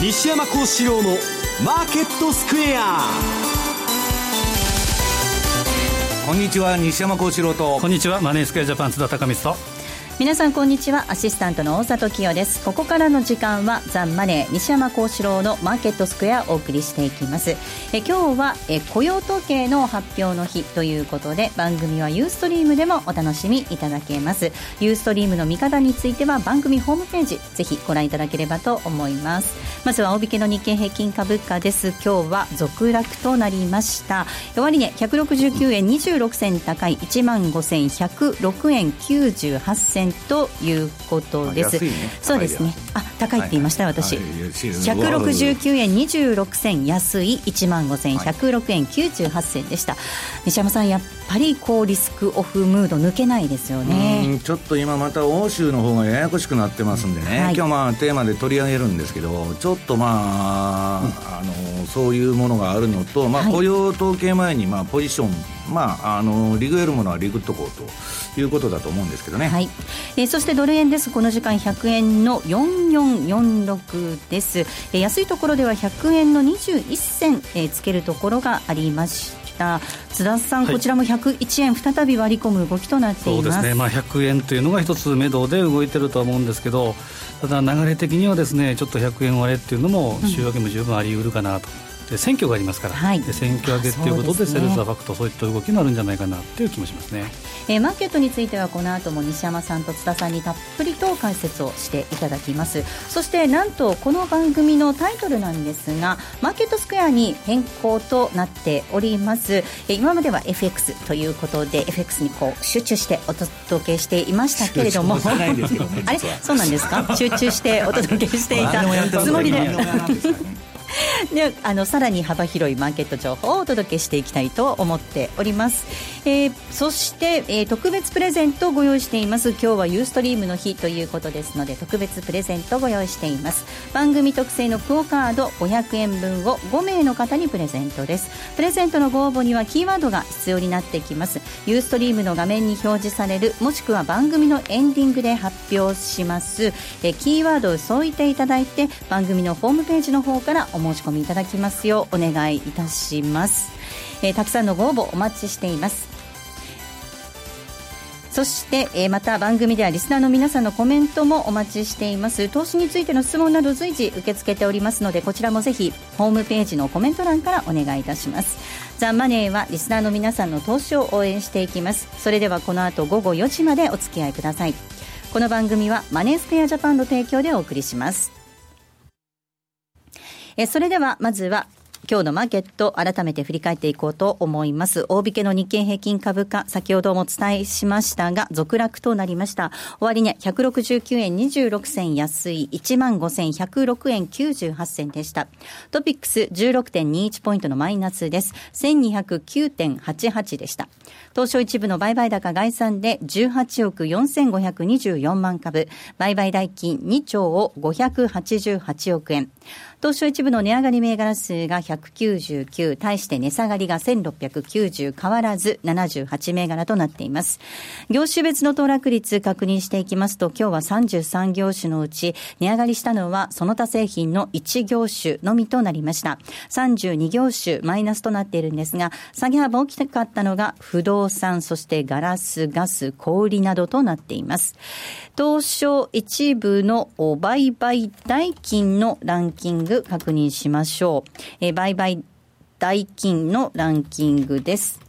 西山幸四郎のマーケットスクエア。こんにちは西山幸四郎と。こんにちはマネースクエアジャパン津田隆光と皆さんこんにちは。アシスタントの大里清です。ここからの時間はザンマネー西山幸四郎のマーケットスクエアをお送りしていきます。え今日はえ雇用統計の発表の日ということで番組はユーストリームでもお楽しみいただけます。ユーストリームの見方については番組ホームページぜひご覧いただければと思います。まずは大引けの日経平均株価です。今日は続落となりました。終値、169円26銭高い。1万5106円98銭ということです。ね、そうですね。あ、高いって言いました、はい、私。百六十九円二十六銭安い一万五千百六円九十八銭でした。西山さんやっぱりこうリスクオフムード抜けないですよね。ちょっと今また欧州の方がややこしくなってますんでね。はい、今日まあテーマで取り上げるんですけど、ちょっとまあ、うん、あのそういうものがあるのと、まあ雇用統計前にまあポジション、まああのリグえるものはリグっとこうと。いうことだと思うんですけどね、はいえー、そしてドル円ですこの時間100円の4446です、えー、安いところでは100円の21銭、えー、つけるところがありました津田さん、はい、こちらも101円再び割り込む動きとなっています。そうですね、まあ、100円というのが一つ目処で動いてるとは思うんですけどただ流れ的にはですねちょっと100円割れっていうのも週明けも十分あり得るかなと。うんで選挙がありますから、はい、で選挙上げということで、セールスアファクト、そういった動きになるんじゃないかなという気もしますね、えー、マーケットについてはこの後も西山さんと津田さんにたっぷりと解説をしていただきます。そしてなんとこの番組のタイトルなんですがマーケットスクエアに変更となっております、えー、今までは FX ということで FX にこう集中してお届けしていましたけれども。あれ？そうなんですか？集中してお届けしていた つもりで であのさらに幅広いマーケット情報をお届けしていきたいと思っております、えー、そして、えー、特別プレゼントをご用意しています。今日はユーストリームの日ということですので特別プレゼントをご用意しています。番組特製のクオカード500円分を5名の方にプレゼントです。プレゼントのご応募にはキーワードが必要になってきます。ユーストリームの画面に表示されるもしくは番組のエンディングで発表します、えー、キーワードを添えていただいて番組のホームページの方からお申し込みいただきますようお願いいたします、えー、たくさんのご応募お待ちしています。そして、えー、また番組ではリスナーの皆さんのコメントもお待ちしています。投資についての質問など随時受け付けておりますのでこちらもぜひホームページのコメント欄からお願いいたします。ザ・マネーはリスナーの皆さんの投資を応援していきます。それではこの後午後4時までお付き合いください。この番組はマネースクエアジャパンの提供でお送りします。えそれではまずは今日のマーケット、改めて振り返っていこうと思います。大引けの日経平均株価、先ほどもお伝えしましたが、続落となりました。終値、169円26銭安い、15,106円98銭でした。トピックス16.21ポイントのマイナスです。1209.88でした。東証一部の売買高概算で18億4524万株、売買代金2兆を588億円。東証一部の値上がり銘柄数が199、対して値下がりが1690、変わらず78銘柄となっています。業種別の騰落率確認していきますと、今日は33業種のうち、値上がりしたのはその他製品の1業種のみとなりました。32業種マイナスとなっているんですが、下げ幅大きかったのが不動産、そしてガラス、ガス、小売などとなっています。東証一部の売買代金のランキンググ確認しましょう。えー、売買代金のランキングです。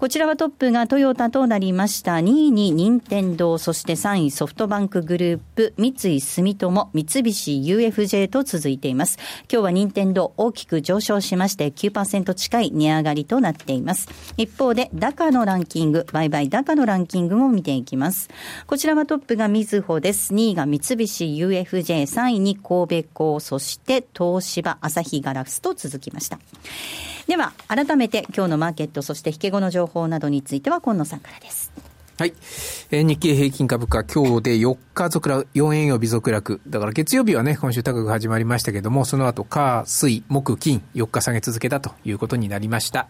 こちらはトップがトヨタとなりました。2位に任天堂、そして3位ソフトバンクグループ、三井住友、三菱 UFJ と続いています。今日は任天堂大きく上昇しまして9%近い値上がりとなっています。一方で、ダカのランキング、売買ダカのランキングも見ていきます。こちらはトップがみずほです。2位が三菱 UFJ、3位に神戸港、そして東芝、朝日ガラスと続きました。では、改めて今日のマーケット、そして引け後の情報などについては、今野さんからです。はい。えー、日経平均株価、今日で4日続落、4円曜日続落。だから月曜日はね、今週高く始まりましたけども、その後、火、水、木、金、4日下げ続けたということになりました。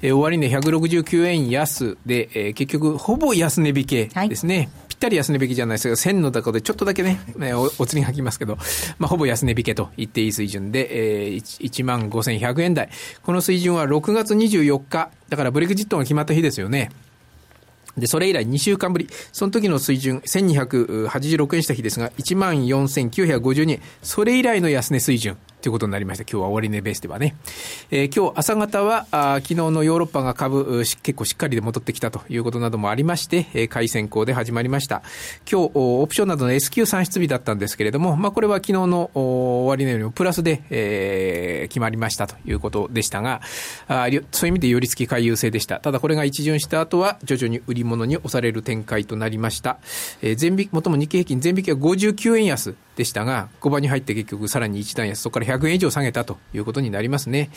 えー、終値169円安で、えー、結局、ほぼ安値引けですね。はいったり安値引きじゃないですけど、1000の高でちょっとだけね、ねおお釣りがきますけど、まあ、ほぼ安値引けと言っていい水準で、えー、1万5100円台。この水準は6月24日、だからブレグジットが決まった日ですよね。で、それ以来2週間ぶり、その時の水準、1286円した日ですが、14,952円、それ以来の安値水準。ということになりました。今日は終値ベースではね。えー、今日朝方はあ、昨日のヨーロッパが株、結構しっかりで戻ってきたということなどもありまして、えー、買い先行で始まりました。今日、オプションなどの S q 算出日だったんですけれども、まあ、これは昨日の終値よりもプラスで、えー、決まりましたということでしたが、あそういう意味で寄り付き回遊性でした。ただこれが一巡した後は、徐々に売り物に押される展開となりました。えー、全引、もとも日経平均全引きは59円安でしたが、5番に入って結局さらに一段安、そこから100円以上下げたということになりますね。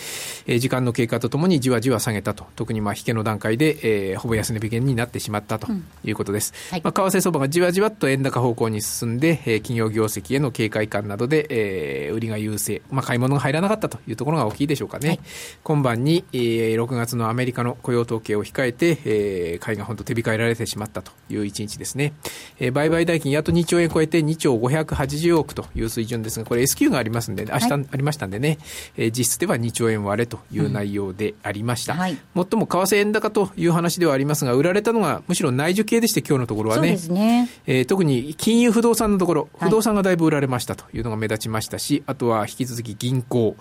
えー、時間の経過とともにじわじわ下げたと。特にまあ引けの段階で、えー、ほぼ安値引けになってしまったということです。うんはい、まあ、為替相場がじわじわと円高方向に進んで、えー、企業業績への警戒感などで、えー、売りが優勢。まあ、買い物が入らなかったというところが大きいでしょうかね。はい、今晩に、えー、6月のアメリカの雇用統計を控えて、えー、買いが本当手控えられてしまったという一日ですね。えー、売買代金やっと2兆円超えて2兆580億という水準ですが、これ S q がありますんで、ね、明日ありましたんでね、えー、実質では2兆円割れという内容でありました。うんはい、もっとも為替円高という話ではありますが、売られたのがむしろ内需系でして、今日のところはね、ねえー、特に金融不動産のところ、不動産がだいぶ売られましたというのが目立ちましたし、あとは引き続き銀行、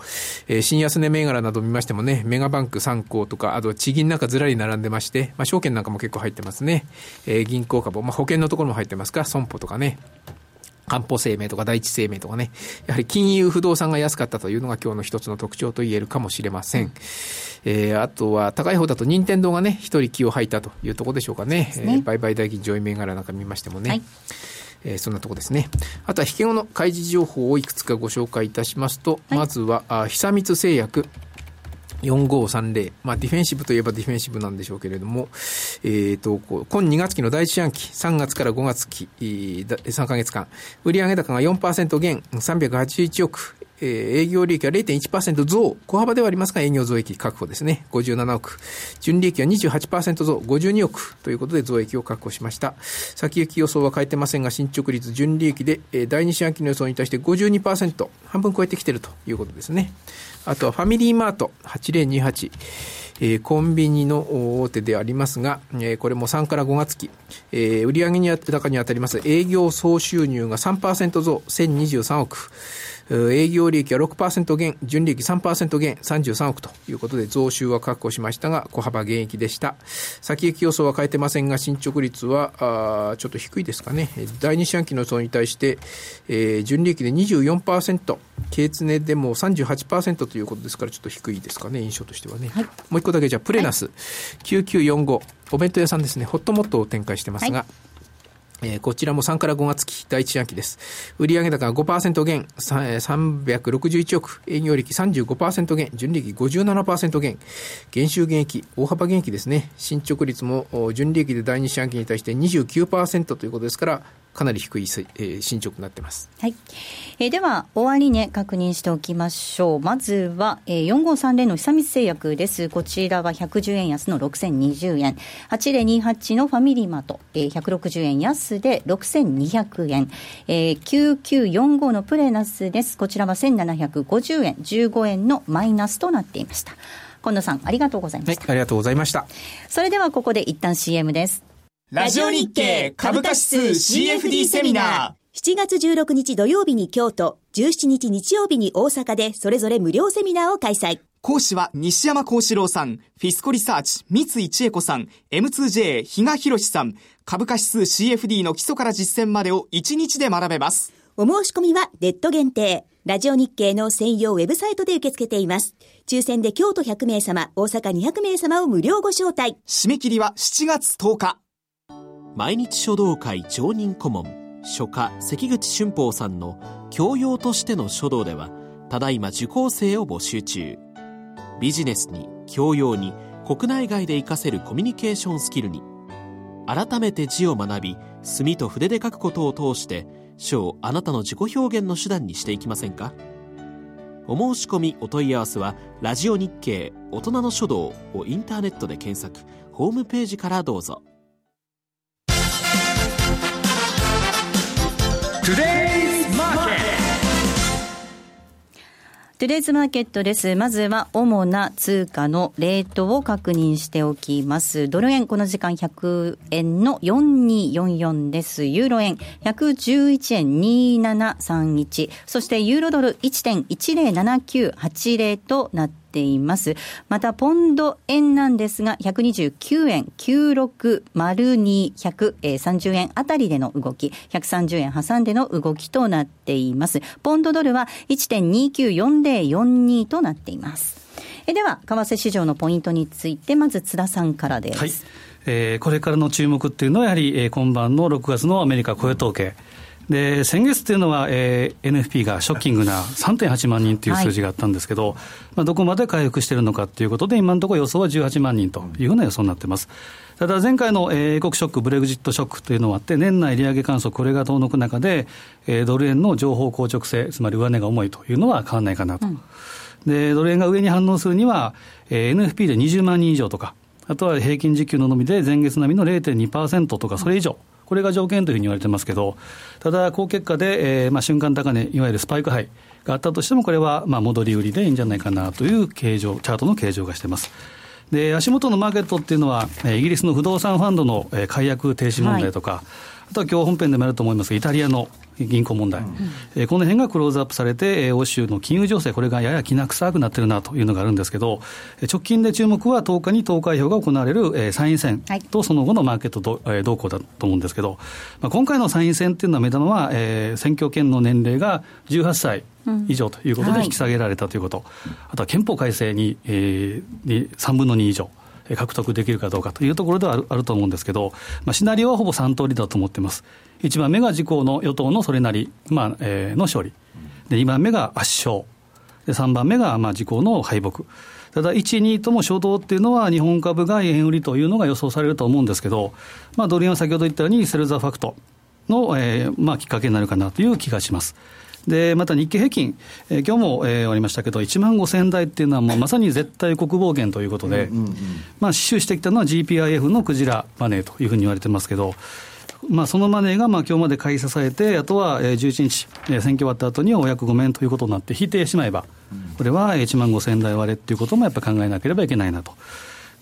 えー、新安値銘柄など見ましてもね、メガバンク3行とか、あと地銀なんかずらり並んでまして、まあ、証券なんかも結構入ってますね。えー、銀行株、まあ、保険のところも入ってますか、損保とかね。安保生命とか第一生命とかね、やはり金融不動産が安かったというのが今日の一つの特徴と言えるかもしれません。うん、えー、あとは高い方だと任天堂がね、一人気を吐いたというところでしょうかね。ねえー、売買代金上位銘柄なんか見ましてもね。はいえー、そんなとこですね。あとは引け後の開示情報をいくつかご紹介いたしますと、はい、まずは、あ久光製薬。4530。まあ、ディフェンシブといえばディフェンシブなんでしょうけれども、えっ、ー、と、今2月期の第一四半期、3月から5月期、3ヶ月間、売上高が4%減、381億、えー、営業利益は0.1%増、小幅ではありますが営業増益確保ですね。57億。純利益は28%増、52億ということで増益を確保しました。先行き予想は変えてませんが、進捗率純利益で、えー、第二四半期の予想に対して52%、半分超えてきているということですね。あとはファミリーマート8028。えー、コンビニの大手でありますが、えー、これも3から5月期、えー、売上に高に当たります営業総収入が3%増、1023億。営業利益は6%減、純利益3%減、33億ということで増収は確保しましたが、小幅減益でした。先行き予想は変えてませんが、進捗率はあちょっと低いですかね。第二四半期の予想に対して、えー、純利益で24%、経常でも38%ということですから、ちょっと低いですかね、印象としてはね。はい、もう一個だけじゃプレナス、はい、9945、お弁当屋さんですね、ホットモットを展開してますが、はいえー、こちらも3から5月期第一四半期です。売上高が5%減、361億、営業利益35%減、純利益57%減、減収減益、大幅減益ですね。進捗率も純利益で第二四半期に対して29%ということですから、かなり低い、えー、進捗になってます。はい。えー、では、終値確認しておきましょう。まずは、えー、4530の久光製薬です。こちらは110円安の6020円。8028のファミリーマート、えー、160円安で6200円。えー、9945のプレナスです。こちらは1750円、15円のマイナスとなっていました。近藤さん、ありがとうございました。はい、ありがとうございました。それではここで一旦 CM です。ラジオ日経株価指数 CFD セミナー。7月16日土曜日に京都、17日日曜日に大阪でそれぞれ無料セミナーを開催。講師は西山幸四郎さん、フィスコリサーチ、三井千恵子さん、M2J 比嘉博さん、株価指数 CFD の基礎から実践までを1日で学べます。お申し込みはネット限定。ラジオ日経の専用ウェブサイトで受け付けています。抽選で京都100名様、大阪200名様を無料ご招待。締め切りは7月10日。毎日書道会常任顧問書家関口俊宝さんの教養としての書道ではただいま受講生を募集中。ビジネスに教養に国内外で活かせるコミュニケーションスキルに改めて字を学び墨と筆で書くことを通して書をあなたの自己表現の手段にしていきませんか？お申し込みお問い合わせは「ラジオ日経大人の書道」をインターネットで検索ホームページからどうぞ。トゥデイズマーケットです。まずは主な通貨のレートを確認しておきます。ドル円、この時間100円の4244です。ユーロ円、111円2731。そしてユーロドル1.107980となってています。また、ポンド円なんですが、129円9602、130円あたりでの動き、130円挟んでの動きとなっています。ポンドドルは1.294042となっています。えでは、為替市場のポイントについて、まず津田さんからです。はいえー、これからの注目っていうのは、やはり、えー、今晩の6月のアメリカ雇用統計。で先月っていうのは、えー、NFP がショッキングな3.8万人という数字があったんですけど、はい、まあ、どこまで回復しているのかということで、今のところ予想は18万人というふうな予想になっています。ただ前回の英国ショック、ブレグジットショックというのがあって、年内利上げ観測、これが遠のく中で、えー、ドル円の情報硬直性、つまり上値が重いというのは変わらないかなと。うん、で、ドル円が上に反応するには、えー、NFP で20万人以上とか、あとは平均時給の伸びで前月並みの0.2%とか、それ以上。うんこれが条件というふうに言われてますけど、ただ、高結果で、えーまあ、瞬間高値、いわゆるスパイクハイがあったとしても、これはまあ戻り売りでいいんじゃないかなという形状、チャートの形状がしてます。で足元のマーケットっていうのは、イギリスの不動産ファンドの解約停止問題とか、はい、あとは今日本編でもあると思いますが、イタリアの銀行問題、うん、この辺がクローズアップされて、欧州の金融情勢、これがややきな臭くなってるなというのがあるんですけど、直近で注目は10日に投開票が行われる参院選とその後のマーケット動向だと思うんですけど、まあ、今回の参院選っていうのは、目玉は、えー、選挙権の年齢が18歳。以上ということで引き下げられたということ、うんはい、あとは憲法改正に,、えー、に3分の2以上、獲得できるかどうかというところではあるあると思うんですけど、まあ、シナリオはほぼ3通りだと思ってます。1番目が自公の与党のそれなり、まあえー、の勝利。で、2番目が圧勝。で、3番目がまあ自公の敗北。ただ、1、2とも初動っていうのは、日本株が円売りというのが予想されると思うんですけど、まあ、ドル円は先ほど言ったように、セルザファクトの、えーまあ、きっかけになるかなという気がします。でまた日経平均、えー、今日も、えー、終わりましたけど、1万5000台っていうのは、もうまさに絶対国防源ということで、うんうんうん、まあ、死守してきたのは GPIF のクジラマネーというふうに言われてますけど、まあ、そのマネーがまあ今日まで買い支えて、あとは11日、選挙終わった後にはお役御免ということになって、引いてしまえば、これは1万5000台割れっていうこともやっぱり考えなければいけないなと。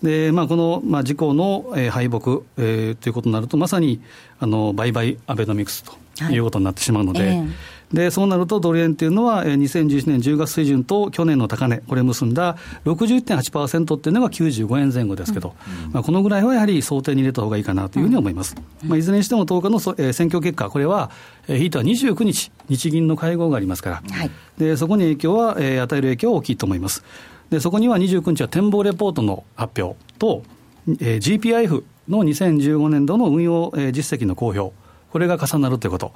でまあ、この、まあ、自公の、えー、敗北、えー、ということになると、まさにあの売買アベノミクスということになってしまうので、はい。えーでそうなるとドル円っていうのは、2011年10月水準と去年の高値、これ結んだ61.8%っていうのが95円前後ですけど、うん、まあ、このぐらいはやはり想定に入れたほうがいいかなというふうに思います。うん、まあ、いずれにしても10日のそ、えー、選挙結果、これは、えー、ひいては29日、日銀の会合がありますから、はい、でそこに影響は、えー、与える影響は大きいと思います。でそこには29日は展望レポートの発表と、えー、GPIF の2015年度の運用、えー、実績の公表、これが重なるということ。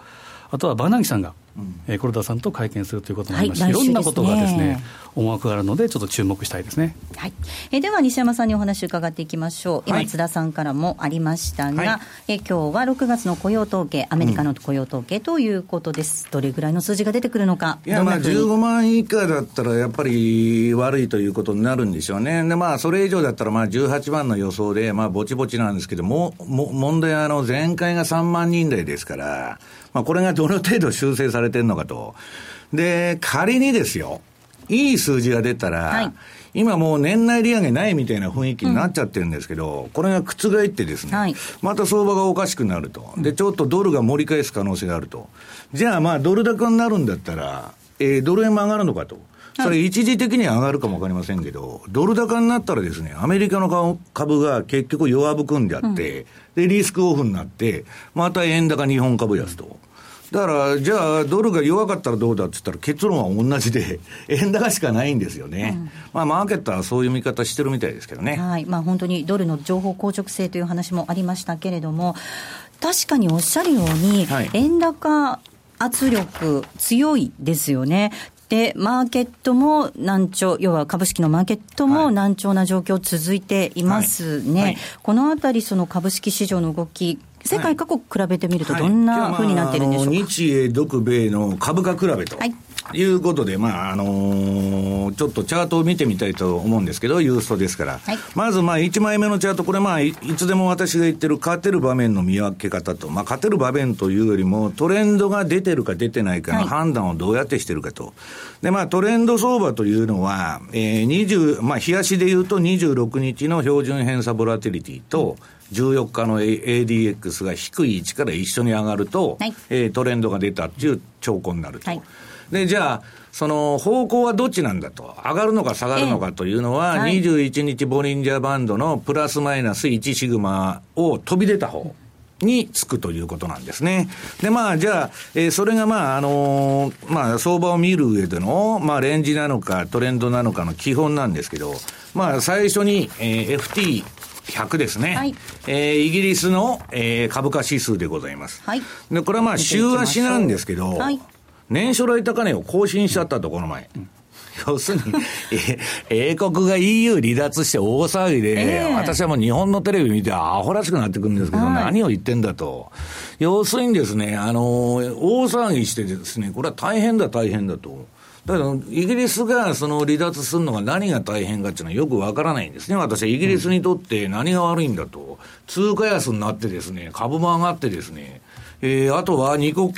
あとはバナギさんが、うん、えー、黒田さんと会見するということになりまして、はい、いろんなことがですね、思惑があるので、ちょっと注目したいですね。はい、えー、では西山さんにお話伺っていきましょう。今、津田さんからもありましたが、はい、えー、今日は6月の雇用統計、アメリカの雇用統計ということです。うん、どれぐらいの数字が出てくるのか。いや、まあ15万以下だったらやっぱり悪いということになるんでしょうね。で、まあそれ以上だったらまあ18万の予想で、まあぼちぼちなんですけども、も問題はあの前回が3万人台ですから、まあ、これがどの程度修正されてるのかと。で、仮にですよ、いい数字が出たら、はい、今もう年内利上げないみたいな雰囲気になっちゃってるんですけど、うん、これが覆ってですね、はい、また相場がおかしくなると。で、ちょっとドルが盛り返す可能性があると。じゃあまあドル高になるんだったら、えー、ドル円も上がるのかと。それ一時的に上がるかもわかりませんけど、ドル高になったらですね、アメリカの株が結局弱含んじゃって、で、リスクオフになって、また円高日本株安と。だから、じゃあ、ドルが弱かったらどうだって言ったら、結論は同じで、円高しかないんですよね、うん、まあ、マーケットはそういう見方してるみたいですけどね、はい。まあ、本当にドルの情報硬直性という話もありましたけれども、確かにおっしゃるように、はい、円高圧力強いですよね。で、マーケットも難聴、要は株式のマーケットも難聴な状況続いていますね。はい。はい、このあたり、その株式市場の動き、世界各国比べてみると、どんなふうになってるんでしょうか、はい、日英、独米の株価比べと。はい。いうことで、まあ、あのー、ちょっとチャートを見てみたいと思うんですけど、ユーストですから。はい、まず、まあ、1枚目のチャート、これ、まあい、いつでも私が言ってる勝てる場面の見分け方と、まあ、勝てる場面というよりも、トレンドが出てるか出てないかの判断をどうやってしてるかと。はい、で、まあ、トレンド相場というのは、えー、20、まあ、冷やしで言うと26日の標準偏差ボラティリティと、14日の ADX が低い位置から一緒に上がると、はい、えー、トレンドが出たっていう兆候になると。はいで、じゃあ、その方向はどっちなんだと、上がるのか下がるのかというのは、21日ボリンジャーバンドのプラスマイナス1シグマを飛び出た方。につくということなんですね。で、まあ、じゃあ、えー、それがまあ、あのー、まあ、相場を見る上での、まあ、レンジなのか、トレンドなのかの基本なんですけど、まあ、最初に、えー、FT、100ですね。はい、えー、イギリスの、えー、株価指数でございます。はい。で、これはまあ、週足なんですけど、はい、年初来高値を更新しちゃったと、この前。要するに、英国が EU 離脱して大騒ぎで、えー、私はもう日本のテレビ見てアホらしくなってくるんですけど、はい、何を言ってんだと。要するにですね、あの、大騒ぎしてですね、これは大変だ大変だと。だけど、イギリスがその離脱するのが何が大変かっていうのはよくわからないんですね。私はイギリスにとって何が悪いんだと。通貨安になってですね、株も上がってですね、えー、あとは二国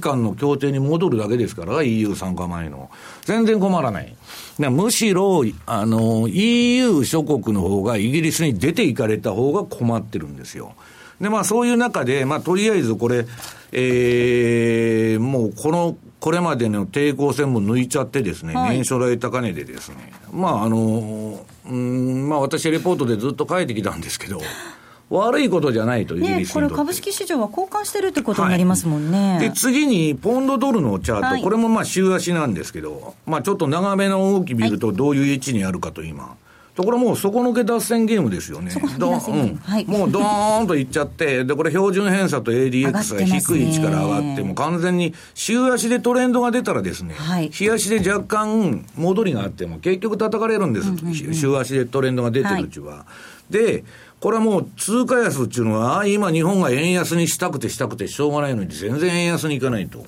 間の協定に戻るだけですから、EU 参加前の。全然困らない。むしろ、あの、EU 諸国の方がイギリスに出ていかれた方が困ってるんですよ。で、まあそういう中で、まあとりあえずこれ、えー、もうこの、これまでの抵抗線も抜いちゃってですね、はい、年初来高値でですね、まああの、うん、まあ私レポートでずっと書いてきたんですけど、悪いことじゃないと、イギリスこれ、株式市場は交換してるってことになりますもんね。はい、で、次に、ポンドドルのチャート、はい、これもまあ週足なんですけど、まあちょっと長めの動き見ると、どういう位置にあるかと今。ところもう底抜け脱線ゲームですよね。どうん、はい、もうドーンといっちゃって、で、これ標準偏差と ADX が低い位置から上がって、も完全に週足でトレンドが出たらですね、はい、日足で若干戻りがあっても結局叩かれるんです。うんうんうん、週足でトレンドが出てるうちは。はい、で、これはもう通貨安っていうのは、今日本が円安にしたくてしたくてしょうがないのに全然円安にいかないと。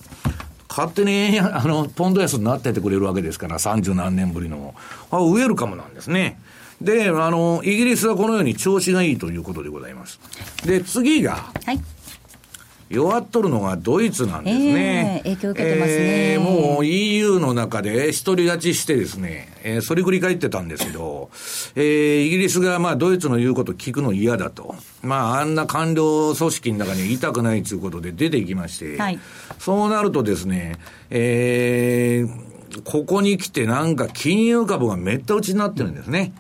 勝手に円安、あの、ポンド安になっててくれるわけですから、三十何年ぶりの。あ、ウェルカムなんですね。で、あの、イギリスはこのように調子がいいということでございます。で、次が、はい。弱っとるのがドイツなんですね。えー、影響受けてますね。えー、もう EU の中で独り勝ちしてですね、えー、それ繰り返ってたんですけど、えー、イギリスがまあドイツの言うこと聞くの嫌だと。まああんな官僚組織の中にいたくないということで出ていきまして、はい、そうなるとですね、えー、ここに来てなんか金融株がめった打ちになってるんですね。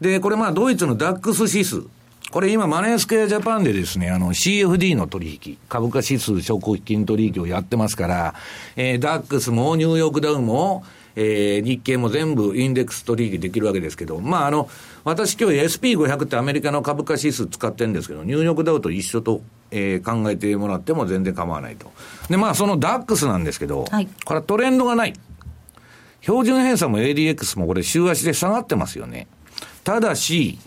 で、これまあドイツのダックス指数。これ今、マネースクエアジャパンでですね、あの CFD の取引、株価指数証拠金取引をやってますから、えー、ダックスもニューヨークダウも、えー、日経も全部インデックス取引できるわけですけど、まああの、私今日 SP500 ってアメリカの株価指数使ってるんですけど、ニューヨークダウと一緒と、えー、考えてもらっても全然構わないと。で、まあそのダックスなんですけど、はい、これはトレンドがない。標準偏差も ADX もこれ週足で下がってますよね。ただし、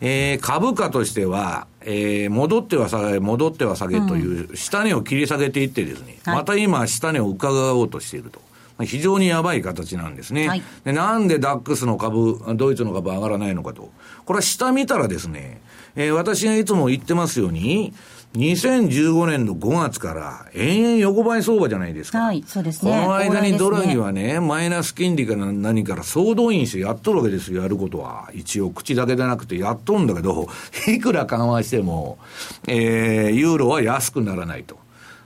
えー、株価としては、えー、戻っては下げ、戻っては下げという、下値を切り下げていってですね、うん、また今、下値を伺おうとしていると。非常にやばい形なんですね。はい、でなんでダックスの株、ドイツの株上がらないのかと。これは下見たらですね、えー、私がいつも言ってますように、2015年の5月から延々横ばい相場じゃないですか。はい、そうですね。この間にドラギはね、ねマイナス金利から何から総動員してやっとるわけですよ、やることは。一応口だけでなくてやっとるんだけど、いくら緩和しても、えー、ユーロは安くならないと。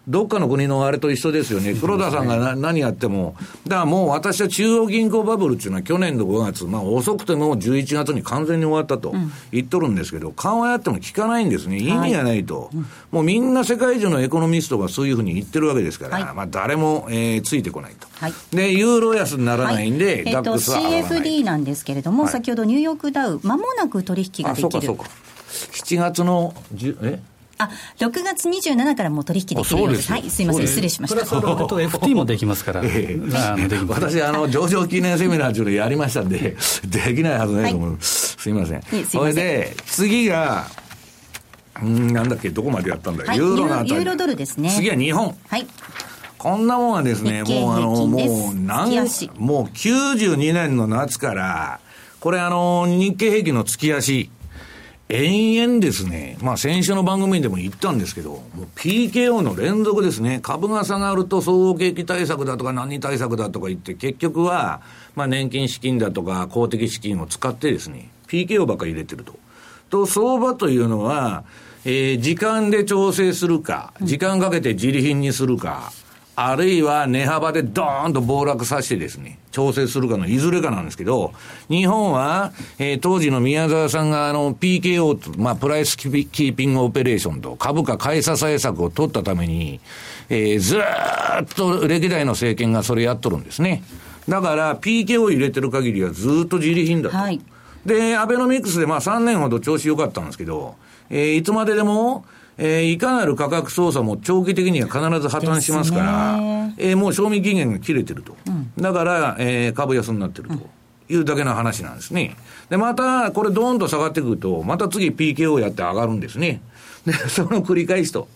どっかの国のあれと一緒ですよね。黒田さんが何やっても。だからもう私は中央銀行バブルっていうのは去年の5月、まあ遅くても11月に完全に終わったと言っとるんですけど、緩和やっても効かないんですね。意味がないと。もうみんな世界中のエコノミストがそういうふうに言ってるわけですから、まあ誰も、えー、ついてこないと。で、ユーロ安にならないんで、ダックスは上がらない。CFD なんですけれども、先ほどニューヨークダウ、まもなく取引ができる。あ、そうかそうか。7月の、え？あ、6月27からもう取引できるようです。はい、すみません、失礼しました。それと FT もできますから。えー、私、あの、上場記念セミナー中でやりましたんで、できないはずないと思う。はい、すみません。それで、次が、うん、なんだっけ、どこまでやったんだ、はい、ユーロのあたり。ユーロドルですね。次は日本。はい。こんなもんはですね、もうあの、もう何、もう92年の夏から、これあの、日経平均の月足、延々ですね、まあ先週の番組でも言ったんですけど、もう PKO の連続ですね、株が下がると総合景気対策だとか何対策だとか言って、結局は、まあ年金資金だとか公的資金を使ってですね、PKO ばっかり入れてると。と、相場というのは、えー、時間で調整するか、時間かけて自利品にするか、あるいは値幅でドーンと暴落させてですね、調整するかのいずれかなんですけど、日本は、えー、当時の宮沢さんがあの PKO と、まあ、プライスキーピングオペレーションと株価買い支え策を取ったために、えー、ずーっと歴代の政権がそれやっとるんですね。だから PKO を入れてる限りはずっと自利品だと。はい、で、アベノミクスでまあ3年ほど調子良かったんですけど、えー、いつまででも、えー、いかなる価格操作も長期的には必ず破綻しますから、えー、もう賞味期限が切れてると。うん、だから、えー、株安になってると。いうだけの話なんですね。で、また、これドーンと下がってくると、また次 PKO やって上がるんですね。で、その繰り返しと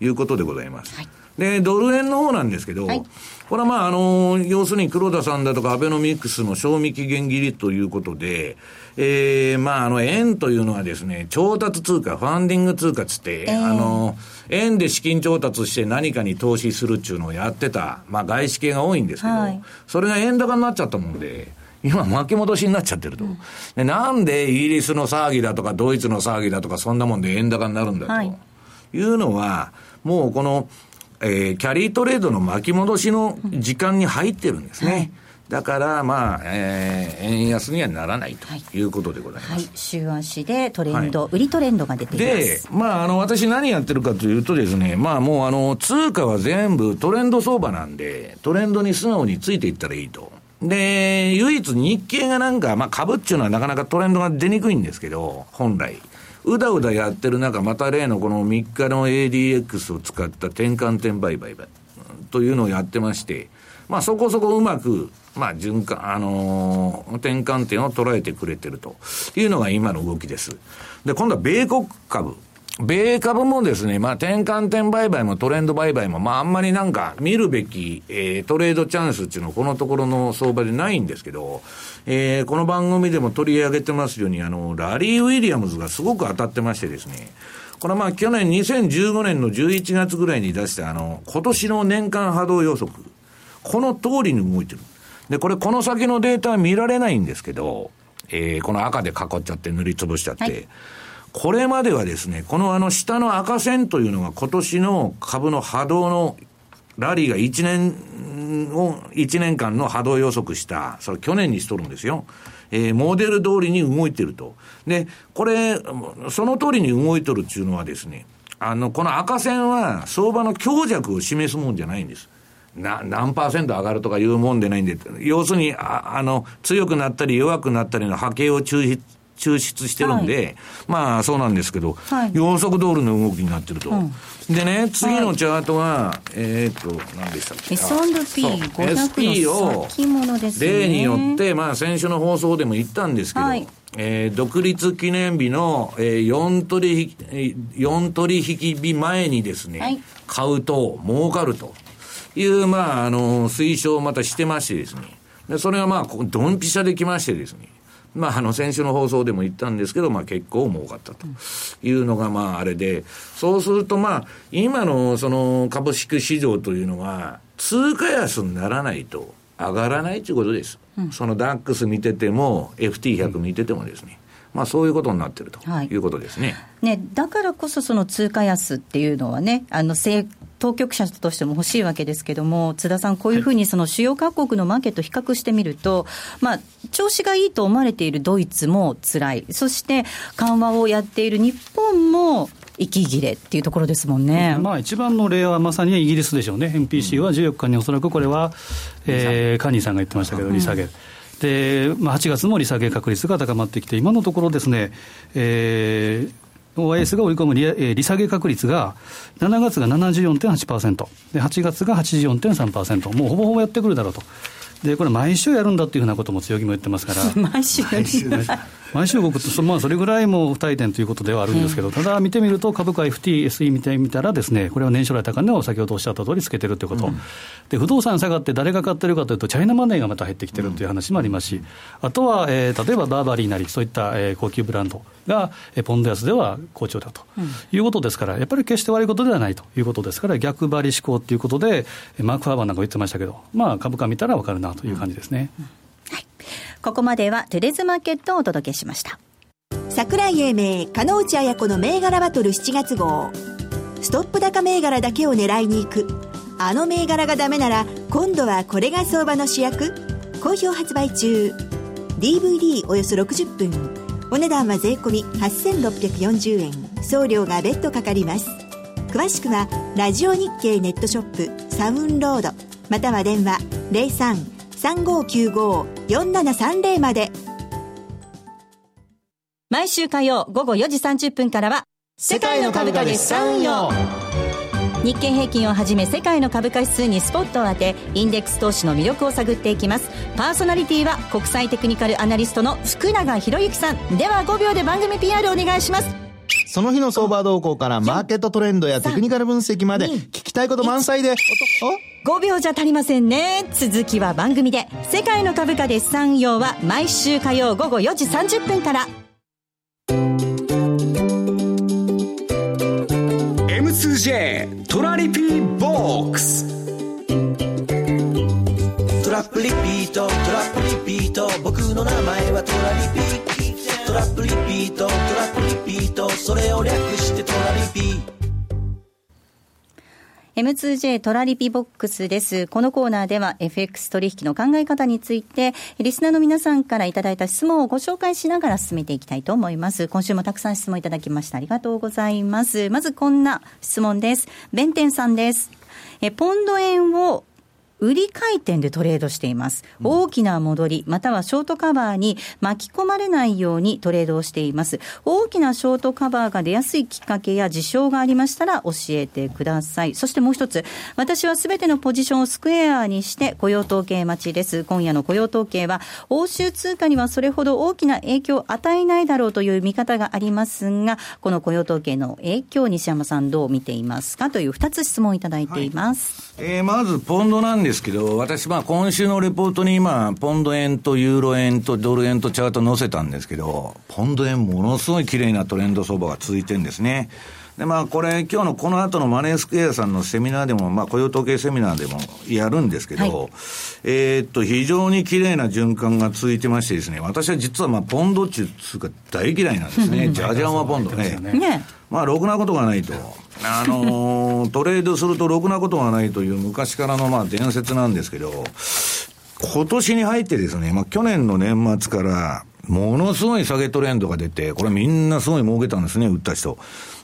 いうことでございます。はいで、ドル円の方なんですけど、はい、これはまあ、あの、要するに黒田さんだとかアベノミクスの賞味期限切りということで、えー、まあ、あの、円というのはですね、調達通貨、ファンディング通貨つって、えー、あの、円で資金調達して何かに投資するっていうのをやってた、まあ、外資系が多いんですけど、はい、それが円高になっちゃったもんで、今巻き戻しになっちゃってると、うん、で。なんでイギリスの騒ぎだとかドイツの騒ぎだとかそんなもんで円高になるんだと、はい、いうのは、もうこの、えー、キャリートレードの巻き戻しの時間に入ってるんですね。はいだから、まあ、えー、円安にはならないということでございます。はい、週足でトレンド、はい、売りトレンドが出ています。で、まあ、あの、私何やってるかというとですね、まあ、もう、あの、通貨は全部トレンド相場なんで、トレンドに素直についていったらいいと。で、唯一日経がなんか、まあ、株っていうのはなかなかトレンドが出にくいんですけど、本来。うだうだやってる中、また例のこの3日の ADX を使った転換点売買というのをやってまして、まあそこそこうまく、まあ循環、あのー、転換点を捉えてくれてるというのが今の動きです。で、今度は米国株。米株もですね、まあ転換点売買もトレンド売買も、まああんまりなんか見るべき、えー、トレードチャンスっていうのはこのところの相場でないんですけど、えー、この番組でも取り上げてますように、あの、ラリー・ウィリアムズがすごく当たってましてですね、これはまあ去年2015年の11月ぐらいに出したあの、今年の年間波動予測。この通りに動いてる。で、これこの先のデータは見られないんですけど、えー、この赤で囲っちゃって塗りつぶしちゃって、はいこれまではですね、このあの下の赤線というのが今年の株の波動のラリーが1年を、1年間の波動予測した、それ去年にしとるんですよ。えー、モデル通りに動いてると。で、これ、その通りに動いとるっていうのはですね、あの、この赤線は相場の強弱を示すもんじゃないんです。な、何パーセント上がるとかいうもんでないんで、要するに、ああの、強くなったり弱くなったりの波形を抽出抽出してるんで、はい、まあそうなんですけど、はい、予測通りの動きになってると。うん、でね、次のチャートは、はい、えっ、と、何でしたっけ ?S&P500 の先物ですね。例によって、まあ先週の放送でも言ったんですけど、はい。えー、独立記念日の、えー、4取引、4取引日前にですね、はい、買うと儲かるという、まあ、あの、推奨をまたしてましてですね、でそれがまあ、ドンピシャできましてですね、まあ、あの、先週の放送でも言ったんですけど、まあ、結構儲かったというのが、まあ、あれで、そうすると、まあ、今の、その、株式市場というのは、通貨安にならないと上がらないということです。うん、そのダックス見てても、FT100 見ててもですね。まあ、そういうことになってるということですねはい、ねだからこそ、その通貨安っていうのはね、あの当局者としても欲しいわけですけれども、津田さん、こういうふうにその主要各国のマーケット比較してみると、まあ、調子がいいと思われているドイツも辛い、そして緩和をやっている日本も息切れっていうところですもんね、まあ、一番の例はまさにイギリスでしょうね、MPC は14日におそらくこれは、えー、カニーさんが言ってましたけど、利下げ。でまあ、8月も利下げ確率が高まってきて、今のところですね、えー、OIS が織り込む利利下げ確率が、7月が74.8%、で8月が84.3%、もうほぼほぼやってくるだろうと。で、これ毎週やるんだっていうふうなことも強気も言ってますから。毎週やる毎週動くと、まあ、それぐらいも不退転ということではあるんですけど、ただ見てみると、株価 FT、SE 見てみたらですね、これは年初来高値を先ほどおっしゃった通りつけてるということ、うん、で不動産下がって誰が買ってるかというと、チャイナマネーがまた入ってきてるという話もありますし、あとは、えー、例えばバーバリーなり、そういった、えー、高級ブランドが、えー、ポンド安では好調だということですから、やっぱり決して悪いことではないということですから、逆張り志向ということで、マーク・ファーバーなんか言ってましたけど、まあ、株価見たら分かるなという感じですね。うん。はい、ここまではテレズマーケットをお届けしました。桜井英明加納内彩子の銘柄バトル7月号。ストップ高銘柄だけを狙いに行く。あの銘柄がダメなら今度はこれが相場の主役。好評発売中。DVD およそ60分。お値段は税込8640円。送料が別途かかります。詳しくはラジオ日経ネットショップサウンロード。または電話03 4730まで。毎週火曜午後4時30分からは、世界の株価で資産運用。日経平均をはじめ世界の株価指数にスポットを当てインデックス投資の魅力を探っていきますパーソナリティは国際テクニカルアナリストの福永博之さんでは5秒で番組 PR お願いしますその日の相場動向からマーケットトレンドやテクニカル分析まで聞きたいこと満載で。5秒じゃ足りませんね。続きは番組で。世界の株価で資産用は毎週火曜午後4時30分から。M2J トラリピーボックス。トラップリピートトラップリピート。僕の名前はトラリピトラップリピートトラップリピートそれを略してトラリピ M2J トラリピボックスです。このコーナーでは FX 取引の考え方について、リスナーの皆さんからいただいた質問をご紹介しながら進めていきたいと思います。今週もたくさん質問いただきました。ありがとうございます。まずこんな質問です。弁天さんです。え、ポンド円を売り回転でトレードしています。大きな戻り、またはショートカバーに巻き込まれないようにトレードをしています。大きなショートカバーが出やすいきっかけや事象がありましたら教えてください。そしてもう一つ、私はすべてのポジションをスクエアにして雇用統計待ちです。今夜の雇用統計は、欧州通貨にはそれほど大きな影響を与えないだろうという見方がありますが、この雇用統計の影響、西山さんどう見ていますか？という二つ質問をいただいています。はい、えー、まず、ポンドなんですけど、私、まあ、今週のレポートに今、ポンド円とユーロ円とドル円とチャート載せたんですけど、ポンド円ものすごい綺麗なトレンド相場が続いてるんですね。で、まあ、これ、今日のこの後のマネースクエアさんのセミナーでも、まあ、雇用統計セミナーでもやるんですけど、はい、えっと、非常に綺麗な循環が続いてましてですね、私は実は、まあ、ポンドっていうか大嫌いなんですね。ジャジャンはポンドね。ねまあ、ろくなことがないと。あのー、トレードするとろくなことがないという昔からのまあ伝説なんですけど、今年に入ってですね、まあ去年の年末から、ものすごい下げトレンドが出て、これみんなすごい儲けたんですね、売った人。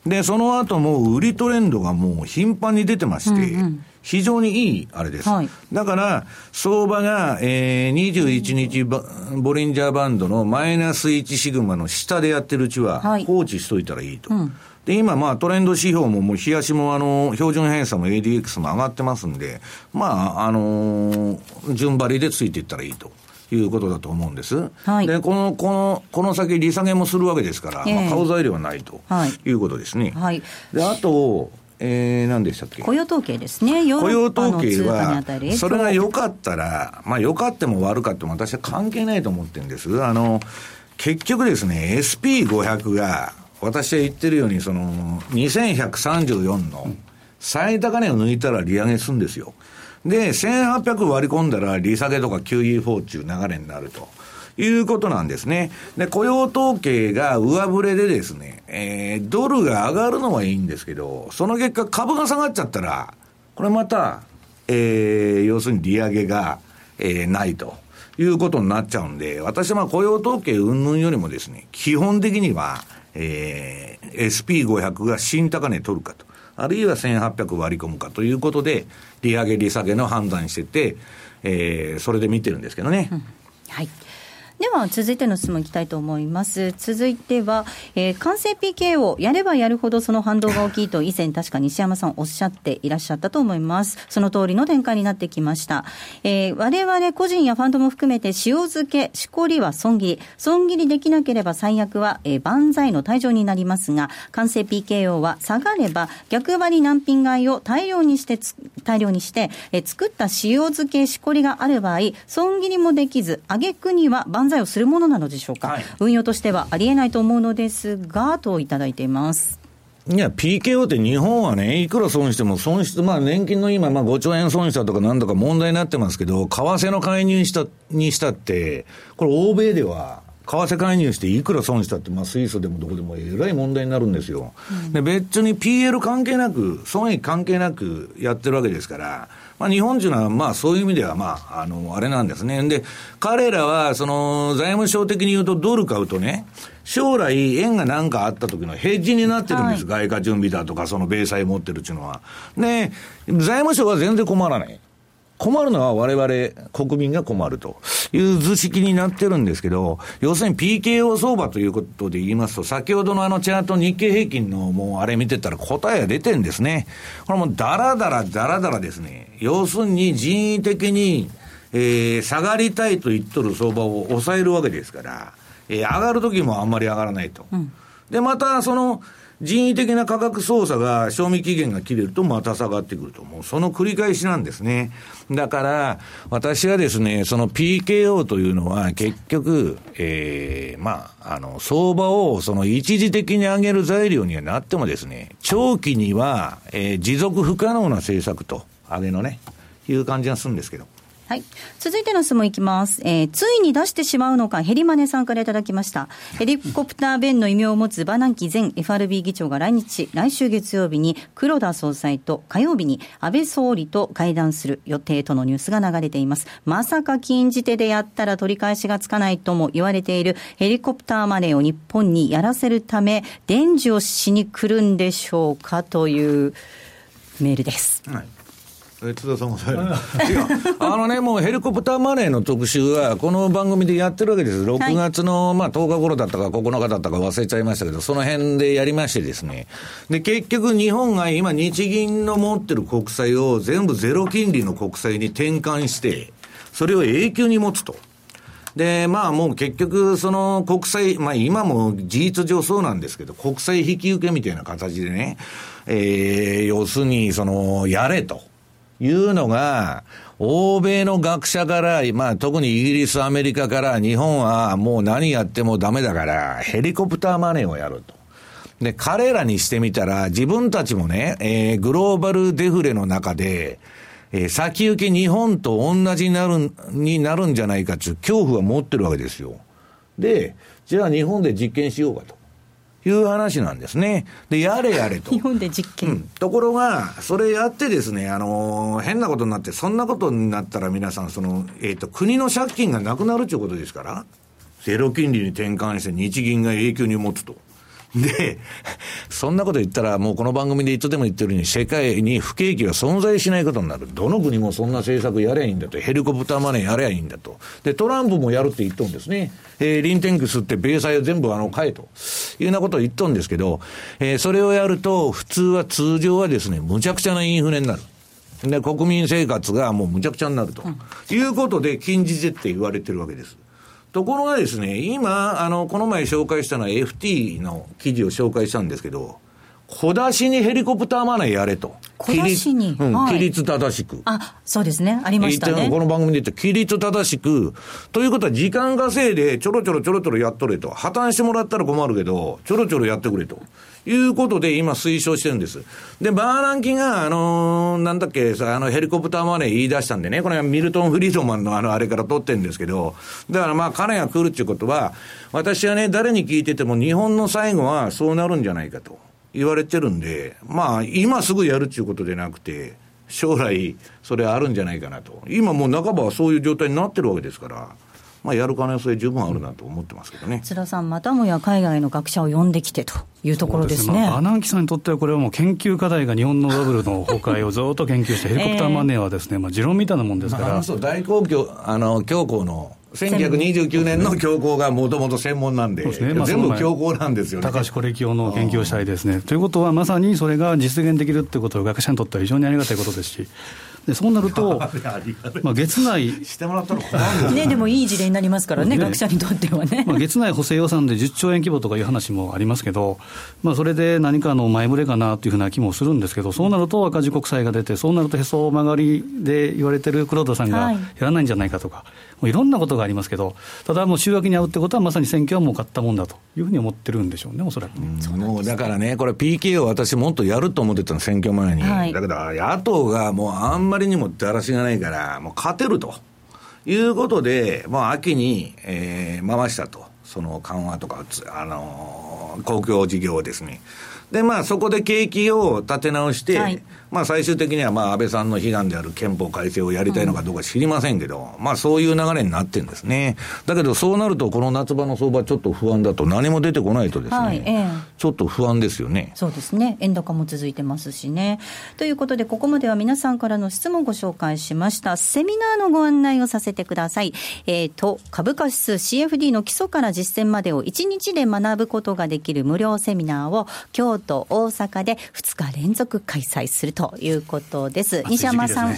で、その後も売りトレンドがもう頻繁に出てまして、うんうん非常にいいあれです。はい、だから、相場が、えー、21日ボリンジャーバンドのマイナス1シグマの下でやってるうちは、放置しといたらいいと。はいうんで、今、まあ、トレンド指標も、もう、日足も、あの、標準偏差も ADX も上がってますんで、まあ、あのー、順張りでついていったらいいと。いうことだと思うんです。はい、で、この、この、この先利下げもするわけですから、えー、まあ、顔材料はないということですね。はい。で、あと、えー、何でしたっけ？雇用統計ですね。雇用統計は、それが良かったら、まあ良かっても悪かっても私は関係ないと思ってるんです。あの、結局ですね、SP500 が、私は言ってるように、その、2134の最高値を抜いたら利上げするんですよ。で、1800割り込んだら利下げとか QE4 っていう流れになると。いうことなんですね。で、雇用統計が上振れでですね、えー、ドルが上がるのはいいんですけど、その結果株が下がっちゃったら、これまた、えー、要するに利上げが、えー、ないと。いうことになっちゃうんで、私は雇用統計云々よりもですね、基本的には、えー、SP500 が新高値取るかと、あるいは1800割り込むかということで、利上げ、利下げの判断してて、えー、それで見てるんですけどね。うん、はいでは続いての質問いきたいと思います。続いては、えー、完成 PK をやればやるほどその反動が大きいと以前確か西山さんおっしゃっていらっしゃったと思います。その通りの展開になってきました、えー、我々個人やファンドも含めて塩漬けしこりは損切り。損切りできなければ最悪は、えー、万歳の退場になりますが完成 PKO は下がれば逆張り難品買いを大量にして大量にして、えー、作った塩漬けしこりがある場合損切りもできず挙句には万済をするものなのでしょうか、はい、運用としてはありえないと思うのですが、といただいています。いや、PKO って日本はね、いくら損しても損失、まあ年金の今、まあ5兆円損したとかなんとか問題になってますけど、為替の介入したにしたって、これ欧米では、為替介入していくら損したって、まあ、スイスでもどこでもえらい問題になるんですよ。うん、で、別に PL 関係なく、損益関係なくやってるわけですから、まあ、日本人は、まあ、そういう意味では、まあ、あの、あれなんですね。で、彼らは、その、財務省的に言うと、ドル買うとね、将来、円が何かあった時のヘッジになってるんです。はい、外貨準備だとか、その米債持ってるっていうのは。で、財務省は全然困らない。困るのは我々国民が困るという図式になってるんですけど、要するに PKO 相場ということで言いますと、先ほどのあのチャート日経平均のもうあれ見てたら答えが出てんですね。これもうダラダラダラダラですね。要するに人為的に、えー、下がりたいと言っとる相場を抑えるわけですから、えー、上がるときもあんまり上がらないと。うん、で、またその、人為的な価格操作が、賞味期限が切れるとまた下がってくると。もうその繰り返しなんですね。だから、私はですね、その PKO というのは結局、ええー、まあ、あの、相場をその一時的に上げる材料にはなってもですね、長期には、えー、持続不可能な政策と、上げのね、いう感じがするんですけど。はい。続いての質問いきます。えー、ついに出してしまうのか、ヘリマネさんからいただきました。ヘリコプター弁の異名を持つバナンキ前 FRB 議長が来日、来週月曜日に黒田総裁と火曜日に安倍総理と会談する予定とのニュースが流れています。まさか禁じ手でやったら取り返しがつかないとも言われているヘリコプターマネーを日本にやらせるため、伝授をしに来るんでしょうかというメールです。はい津田さんもされるいや、あのね、もうヘリコプターマネーの特集は、この番組でやってるわけです。6月の、まあ、10日頃だったか9日だったか忘れちゃいましたけど、その辺でやりましてですね。で、結局日本が今日銀の持ってる国債を全部ゼロ金利の国債に転換して、それを永久に持つと。で、まあもう結局、その国債、まあ今も事実上そうなんですけど、国債引き受けみたいな形でね、えー、要するに、その、やれと。いうのが、欧米の学者から、まあ特にイギリス、アメリカから日本はもう何やってもダメだから、ヘリコプターマネーをやると。で、彼らにしてみたら、自分たちもね、えー、グローバルデフレの中で、えー、先行き日本と同じになる、になるんじゃないかっていう恐怖は持ってるわけですよ。で、じゃあ日本で実験しようかと。いう話なんですね。で、やれやれと。日本で実験。うん、ところが、それやってですね、あのー、変なことになって、そんなことになったら皆さん、その、えっ、ー、と、国の借金がなくなるということですから、ゼロ金利に転換して日銀が永久に持つと。で、そんなこと言ったら、もうこの番組でいつでも言ってるように、世界に不景気が存在しないことになる。どの国もそんな政策やりゃいいんだと。ヘリコプターマネーやりゃいいんだと。で、トランプもやるって言っとんですね。えー、リンテンクスって米債を全部あの、買えと。いうようなことを言っとんですけど、えー、それをやると、普通は通常はですね、むちゃくちゃなインフレになる。で、国民生活がもうむちゃくちゃになると。うん、いうことで、禁じてって言われてるわけです。ところがですね、今、あの、この前紹介したのは FT の記事を紹介したんですけど、小出しにヘリコプターマネーやれと。小出しに、うん、はい、規律正しく。あ、そうですね。ありましたね。この番組で言った規律正しく、ということは時間稼いでちょろちょろちょろちょろやっとれと。破綻してもらったら困るけど、ちょろちょろやってくれと。いうことで今推奨してるんです。で、バーランキが、あのー、なんだっけ、さ、あの、ヘリコプターマネー言い出したんでね、これはミルトン・フリードマンのあの、あれから取ってるんですけど、だからまあ彼が来るっていうことは、私はね、誰に聞いてても日本の最後はそうなるんじゃないかと。言われてるんで、まあ、今すぐやるっていうことでなくて、将来、それあるんじゃないかなと。今もう半ばはそういう状態になってるわけですから、まあ、やる可能性十分あるなと思ってますけどね。津田さん、またもや海外の学者を呼んできてというところですね。すまあ、アナンキさんにとっては、これはもう研究課題が日本のバブルの崩壊をずっと研究して、ヘリコプターマネーはですね、まあ、持論みたいなもんですから。そう、大公共、あの、強行の1929年の強行がもともと専門なんで、でねまあ、全部強行なんですよね。高橋コレキオの研究をしたいですね。ということは、まさにそれが実現できるってことは、学者にとっては非常にありがたいことですし、でそうなると、まあ、月内してもらったら困るね、でもいい事例になりますからね、ね学者にとってはね。まあ、月内補正予算で10兆円規模とかいう話もありますけど、まあ、それで何かの前触れかなというふうな気もするんですけど、そうなると赤字国債が出て、そうなるとへそ曲がりで言われてる黒田さんがやらないんじゃないかとか。はいもういろんなことがありますけど、ただもう週明けに会うってことは、まさに選挙はもう勝ったもんだというふうに思ってるんでしょうね、おそらくね。もうだからね、これ、PK を私、もっとやると思ってたの、選挙前に。はい、だけど、野党がもうあんまりにもだらしがないから、もう勝てるということで、もう秋に、えー、回したと。その緩和とか、あのー、公共事業をですね。で、まあ、そこで景気を立て直して、はい、まあ、最終的には、まあ、安倍さんの悲願である憲法改正をやりたいのかどうか知りませんけど、うん、まあ、そういう流れになってるんですね。だけど、そうなると、この夏場の相場ちょっと不安だと、何も出てこないとですね、はいえー、ちょっと不安ですよね。そうですね。円高も続いてますしね。ということで、ここまでは皆さんからの質問をご紹介しました。セミナーのご案内をさせてください。えっ、ー、と、株価指数 CFD の基礎から実践までを1日で学ぶことができる無料セミナーを、京都、大阪で2日連続開催するということです。西山さん、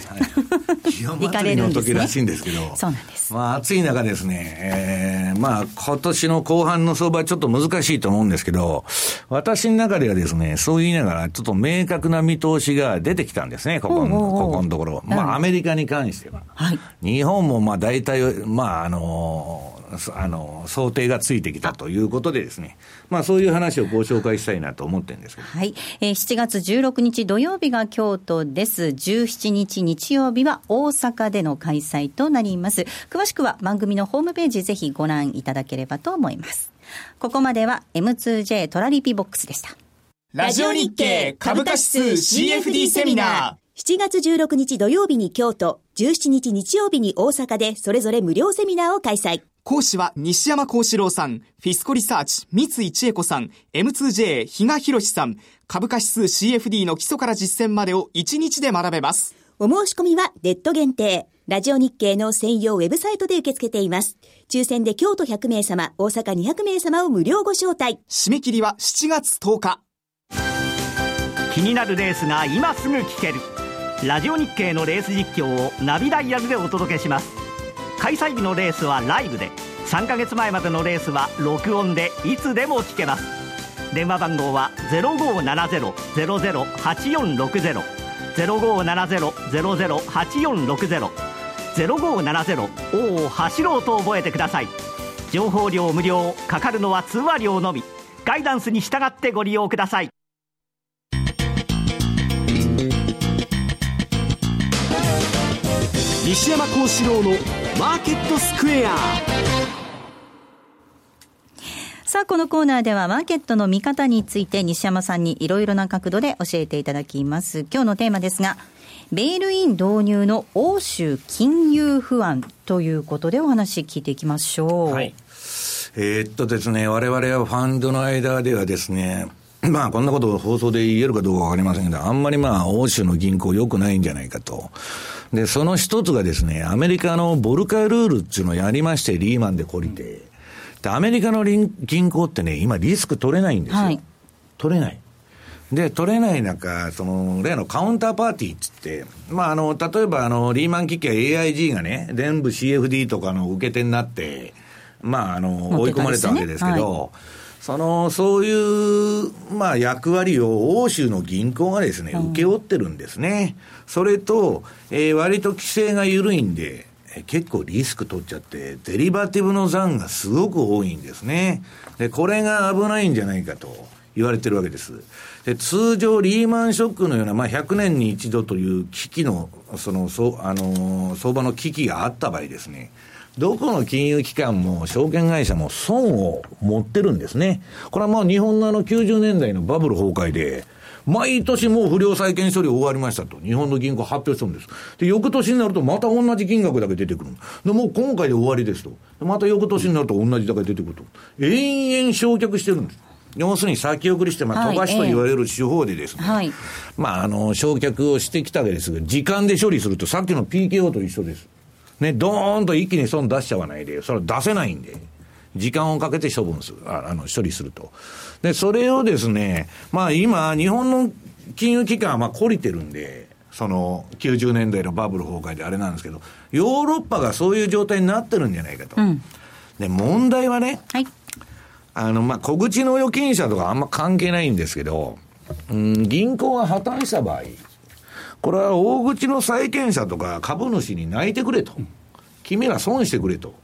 行かれるんですね。らしいんですけど、そうなんです。まあ暑い中ですね、えー、まあ今年の後半の相場はちょっと難しいと思うんですけど、私の中ではですね、そう言いながらちょっと明確な見通しが出てきたんですね、ここの、ここのところ。まあアメリカに関しては。はい、日本もまあ大体、まああのあの、想定がついてきたということでですね、まあそういう話をご紹介したいなと思ってるんですけど。はい。えー、7月16日土曜日が京都です。17日日曜日は大阪での開催となります。詳しくは番組のホームページぜひご覧いただければと思います。ここまでは M2J トラリピボックスでした。ラジオ日経株価指数 CFD セミナー。7月16日土曜日に京都、17日日曜日に大阪でそれぞれ無料セミナーを開催。講師は西山孝四郎さん、フィスコリサーチ、三井千恵子さん、M2J 比嘉博さん、株価指数 CFD の基礎から実践までを1日で学べます。お申し込みはネット限定。ラジオ日経の専用ウェブサイトで受け付けています。抽選で京都100名様、大阪200名様を無料ご招待。締め切りは7月10日。気になるレースが今すぐ聞ける。ラジオ日経のレース実況をナビダイヤルでお届けします。開催日のレースはライブで3ヶ月前までのレースは録音でいつでも聞けます。電話番号は0570-008460 0570-008460 0570おお走ろうと覚えてください。情報料無料かかるのは通話料のみ。ガイダンスに従ってご利用ください。西山幸四郎のマーケットスクエアさあ、このコーナーではマーケットの見方について西山さんにいろいろな角度で教えていただきます。今日のテーマですが、ベールイン導入の欧州金融不安ということでお話聞いていきましょう。はい。えー、っとですね、我々はファンドの間ではですね、まあ、こんなことを放送で言えるかどうかわかりませんけど、あんまりまあ、欧州の銀行良くないんじゃないかと。で、その一つがですね、アメリカのボルカルールっていうのをやりまして、リーマンで懲りて。で、アメリカの銀行ってね、今リスク取れないんですよ。はい、取れない。で、取れない中、その、例のカウンターパーティーっつって、まあ、あの、例えば、あの、リーマン危機は AIG がね、全部 CFD とかの受け手になって、まあ、あの、追い込まれたわけですけど、はいその、そういう、まあ、役割を欧州の銀行がですね、請け負ってるんですね。それと、えー、割と規制が緩いんで、結構リスク取っちゃって、デリバティブの残がすごく多いんですね。で、これが危ないんじゃないかと言われてるわけです。で、通常リーマンショックのような、まあ、100年に一度という危機の、その、そあのー、相場の危機があった場合ですね、どこの金融機関も証券会社も損を持ってるんですね。これはまあ日本のあの90年代のバブル崩壊で、毎年もう不良債権処理終わりましたと、日本の銀行発表したんです。で、翌年になるとまた同じ金額だけ出てくる。で、もう今回で終わりですと。また翌年になると同じだけ出てくると。延々焼却してるんです。要するに先送りして、まあ、飛ばしと言われる手法でですね、はい、まあ、あの、焼却をしてきたわけですが、時間で処理すると、さっきの PKO と一緒です。ね、ドーンと一気に損出しちゃわないで、それは出せないんで。時間をかけて処分する、ああの、処理すると。で、それをですね、まあ今、日本の金融機関はまあ懲りてるんで、その90年代のバブル崩壊であれなんですけど、ヨーロッパがそういう状態になってるんじゃないかと。うん、で、問題はね、はい、あの、まあ、小口の預金者とかあんま関係ないんですけど、うん、銀行が破綻した場合、これは大口の債権者とか株主に泣いてくれと。君ら損してくれと。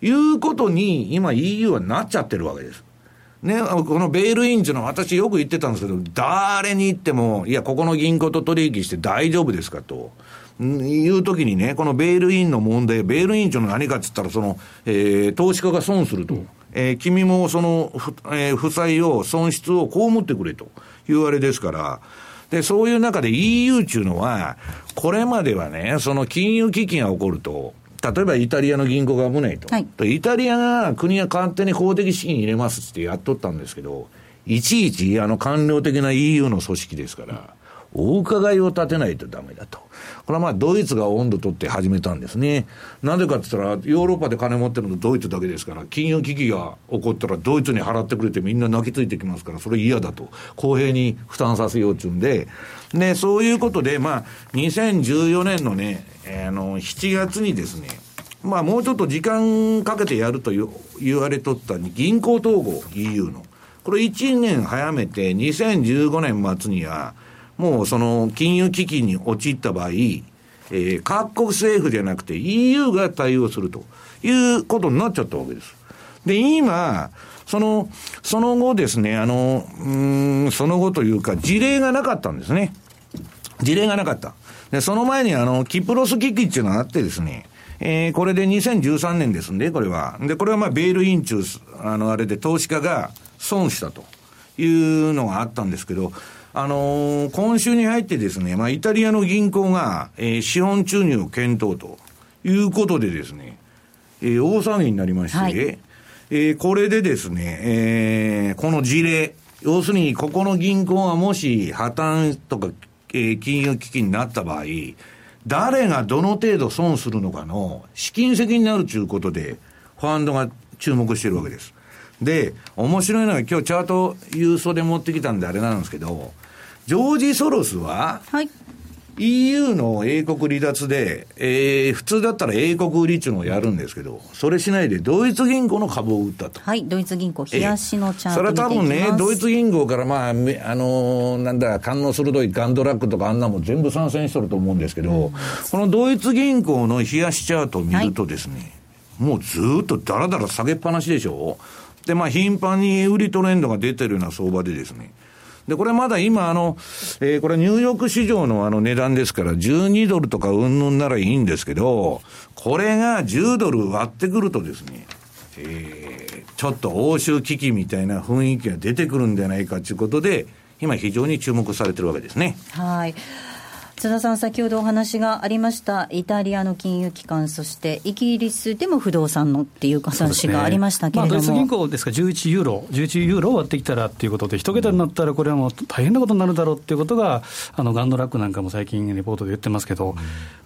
いうことに今 EU はなっちゃってるわけです。ね、このベールインっていうのは私よく言ってたんですけど、誰に言っても、いや、ここの銀行と取引して大丈夫ですかと。いうときにね、このベールインの問題、ベールインっていうのは何かって言ったら、その、えー、投資家が損すると。えー、君もその、えー、負債を、損失を被ってくれというあれですから、で、そういう中で EU っていうのは、これまではね、その金融危機が起こると、例えばイタリアの銀行が危ないと。はい、イタリアが国が勝手に法的資金入れますってやっとったんですけど、いちいちあの官僚的な EU の組織ですから、お伺いを立てないとダメだと。これはまあドイツが温度取って始めたんですね。なぜかって言ったら、ヨーロッパで金持ってるのドイツだけですから、金融危機が起こったらドイツに払ってくれてみんな泣きついてきますから、それ嫌だと。公平に負担させようってうんで、で、そういうことで、まあ、2014年のね、あの、7月にですね、まあ、もうちょっと時間かけてやると言われとった銀行統合 EU の。これ1年早めて2015年末には、もうその金融危機に陥った場合、えー、各国政府じゃなくて EU が対応するということになっちゃったわけです。で、今、その、その後ですね、あの、うん、その後というか、事例がなかったんですね。事例がなかった。で、その前にあの、キプロス危機っていうのがあってですね、えー、これで2013年ですんで、これは。で、これはまあ、ベールイン中、あの、あれで投資家が損したというのがあったんですけど、あのー、今週に入ってですね、まあ、イタリアの銀行が、えー、資本注入を検討ということでですね、えー、大騒ぎになりまして、はい、えー、これでですね、えー、この事例、要するに、ここの銀行がもし破綻とか、えー、金融危機になった場合、誰がどの程度損するのかの資金責任になるということで、ファンドが注目してるわけです。で、面白いのが今日チャート郵送で持ってきたんであれなんですけど、ジョージ・ソロスは、はい、EU の英国離脱で、えー、普通だったら英国売りっていうのをやるんですけど、それしないでドイツ銀行の株を売ったと。はい、ドイツ銀行、冷やしのチャートそれは多分ね、ドイツ銀行からまあ、あのー、なんだ、感の鋭いガンドラックとかあんなも全部参戦しとると思うんですけど、うん、このドイツ銀行の冷やしチャートを見るとですね、はい、もうずっとだらだら下げっぱなしでしょで、まあ頻繁に売りトレンドが出てるような相場でですね、で、これまだ今、あの、えー、これニューヨーク市場のあの値段ですから、12ドルとかうんぬんならいいんですけど、これが10ドル割ってくるとですね、えー、ちょっと欧州危機みたいな雰囲気が出てくるんじゃないかということで、今非常に注目されてるわけですね。はい。津田さん、先ほどお話がありました、イタリアの金融機関、そしてイギリスでも不動産のっていう話がありましたけれども、ねまあ、ドイツ銀行ですから、11ユーロ、11ユーロ割ってきたらっていうことで、一桁になったら、これはもう大変なことになるだろうっていうことが、あのガンドラックなんかも最近、レポートで言ってますけど、うん、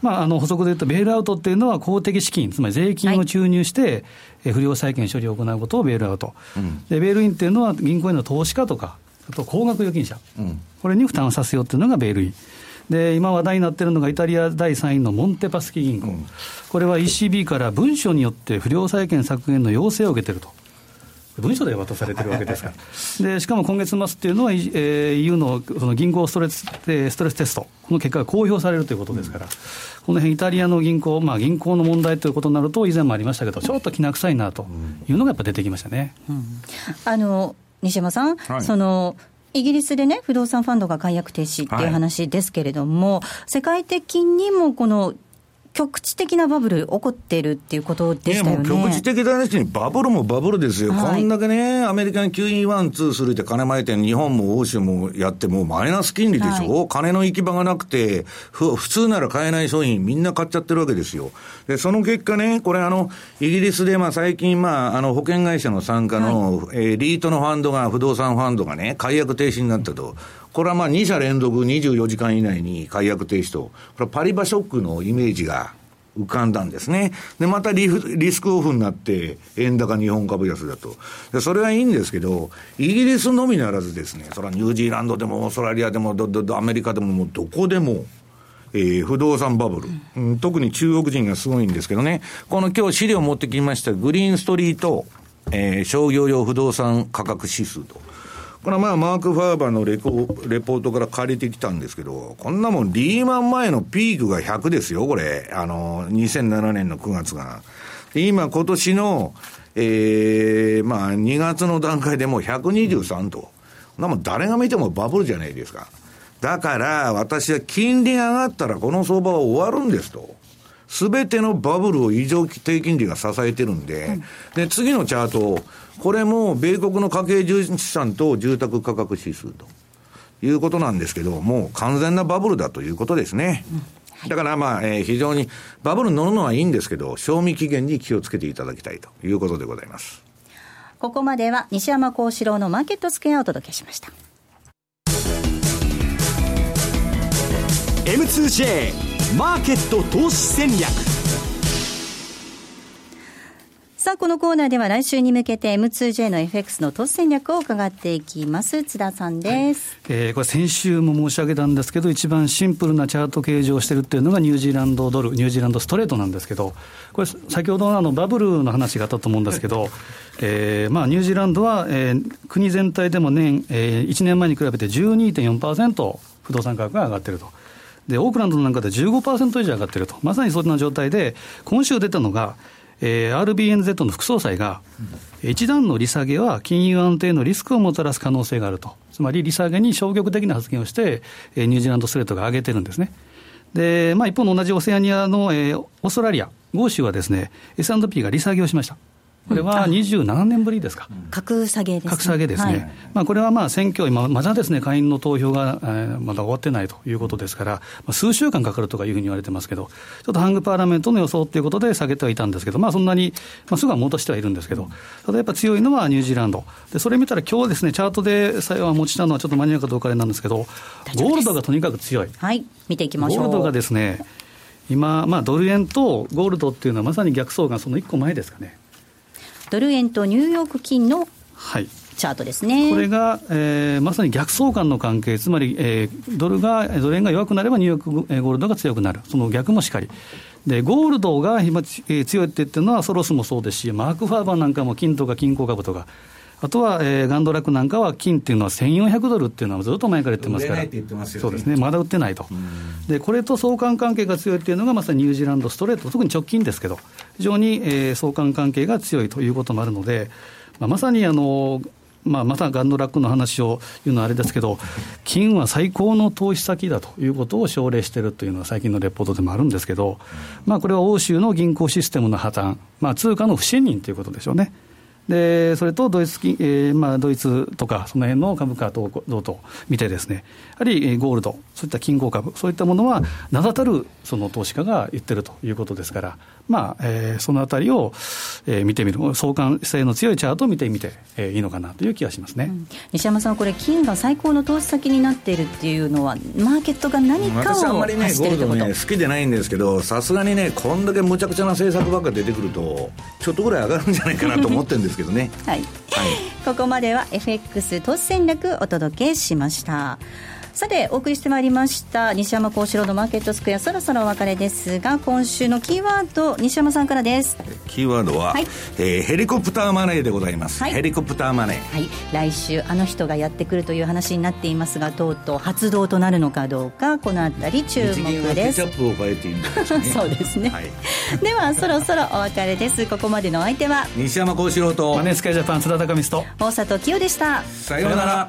まあ、あの補足で言うと、ベールアウトっていうのは公的資金、つまり税金を注入して、はい、不良債権処理を行うことをベールアウト、うん、でベールインっていうのは、銀行への投資家とか、あと高額預金者、うん、これに負担させようっていうのがベールイン。で今話題になっているのがイタリア第3位のモンテパスキ銀行、うん、これは ECB から文書によって不良債権削減の要請を受けていると。文書で渡されてるわけですから、でしかも今月末っていうのは、えー、EU のその銀行ストレスストレステスト、この結果が公表されるということですから、うん、この辺イタリアの銀行、まあ、銀行の問題ということになると、以前もありましたけど、ちょっときな臭いなというのがやっぱ出てきましたね、うん、あの西山さん、はい、そのイギリスでね、不動産ファンドが解約停止っていう話ですけれども、はい、世界的にもこの局地的なバブル起こってるっていうことでしたよね。局地的な話にバブルもバブルですよ。はい、こんだけね、アメリカに QE1、2、するって金巻いて日本も欧州もやってもマイナス金利でしょ、はい、金の行き場がなくて、普通なら買えない商品みんな買っちゃってるわけですよ。で、その結果ね、これあの、イギリスでまあ最近まあ、あの保険会社の参加の、はい、えー、リートのファンドが、不動産ファンドがね、解約停止になったと。これはまあ2社連続24時間以内に解約停止と、これはパリバショックのイメージが浮かんだんですね。で、またリリスクオフになって、円高日本株安だと。で、それはいいんですけど、イギリスのみならずですね、それはニュージーランドでもオーストラリアでもどどどアメリカでももうどこでも、えー、不動産バブル、うん、特に中国人がすごいんですけどね、この今日資料持ってきましたグリーンストリート、えー、商業用不動産価格指数と。これはまあ、マーク・ファーバーのレコレポートから借りてきたんですけど、こんなもん、リーマン前のピークが100ですよ、これ。あの、2007年の9月が。今、今年の、ええー、まあ、2月の段階でもう123と。なもん誰が見てもバブルじゃないですか。だから、私は金利上がったらこの相場は終わるんですと。すべてのバブルを異常低金利が支えてるんで、で、次のチャートを、これも米国の家計資産と住宅価格指数ということなんですけど、もう完全なバブルだということですね。だからまあ、えー、非常にバブル乗るのはいいんですけど、賞味期限に気をつけていただきたいということでございます。ここまでは西山幸四郎のマーケットスクエアをお届けしました。M2J マーケット投資戦略さあ、このコーナーでは来週に向けて M2J の FX の投資戦略を伺っていきます。津田さんです。はい、えー、これ先週も申し上げたんですけど、一番シンプルなチャート形状をしてるっていうのがニュージーランドドル、ニュージーランドストレートなんですけど、これ先ほどのあのバブルの話があったと思うんですけど、えー、まあニュージーランドは、えー、国全体でも年、えー、1年前に比べて12.4%不動産価格が上がっていると。で、オークランドなんかで15%以上上がっていると。まさにそんな状態で、今週出たのが、えー、RBNZ の副総裁が、一段の利下げは金融安定のリスクをもたらす可能性があると、つまり利下げに消極的な発言をして、えー、ニュージーランドストレートが上げてるんですね。で、まあ、一方の同じオセアニアの、えー、オーストラリア、豪州はですね、S&P が利下げをしました。これは27年ぶりですか。格下げですね。格下げですね。はい、まあ、これはまあ選挙、今、まだですね、下院の投票が、えー、まだ終わってないということですから、まあ、数週間かかるとかいうふうに言われてますけど、ちょっとハングパーラメントの予想ということで下げてはいたんですけど、まあ、そんなに、まあ、すぐは戻してはいるんですけど、ただやっぱ強いのはニュージーランド。で、それ見たら今日ですね、チャートで最後は持ちたのはちょっと間に合うかどうかあれなんですけど、ゴールドがとにかく強い。はい、見ていきましょう。ゴールドがですね、今、まあ、ドル円とゴールドっていうのはまさに逆相関、その1個前ですかね。ドル円とニューヨーク金のチャートですね、はい、これが、えー、まさに逆相関の関係、つまり、えー、ドルが、ドル円が弱くなればニューヨークゴールドが強くなる、その逆もしかり。で、ゴールドが今、えー、強いって言ってるのはソロスもそうですし、マーク・ファーバーなんかも金とか金鉱株とか、あとは、えー、ガンドラックなんかは金っていうのは1400ドルっていうのはずっと前から言ってますから、そうですね、まだ売ってないと、でこれと相関関係が強いっていうのが、まさにニュージーランドストレート、特に直近ですけど、非常に、えー、相関関係が強いということもあるので、まあ、まさにあの、まあ、またガンドラックの話を言うのはあれですけど、金は最高の投資先だということを奨励しているというのは最近のレポートでもあるんですけど、まあ、これは欧州の銀行システムの破綻、まあ通貨の不信任ということでしょうね。でそれとドイツ、えーまあ、ドイツとか、その辺の株価等々見て、ですねやはりゴールド、そういった金鉱株、そういったものは名だたるその投資家が言ってるということですから、まあえー、そのあたりを、えー、見てみる、相関性の強いチャートを見てみて、えー、いいのかなという気がしますね、うん、西山さん、これ、金が最高の投資先になっているっていうのは、マーケットが何かを私、あんまりね、ゴールドね、好きでないんですけど、さすがにね、こんだけむちゃくちゃな政策ばっか出てくると、ちょっとぐらい上がるんじゃないかなと思ってるんですけどね。はい、はい、ここまでは FX 投資戦略お届けしました。さてお送りしてまいりました西山幸四郎のマーケットスクエアそろそろお別れですが今週のキーワード西山さんからです。キーワードは、はい、えー、ヘリコプターマネーでございます、はい、ヘリコプターマネー。はい。来週あの人がやってくるという話になっていますがとうとう発動となるのかどうかこのあたり注目です。そうですね、はい、ではそろそろお別れです。ここまでのお相手は？西山幸四郎とマネースカイジャパン津田隆光と。大里清でした。さようなら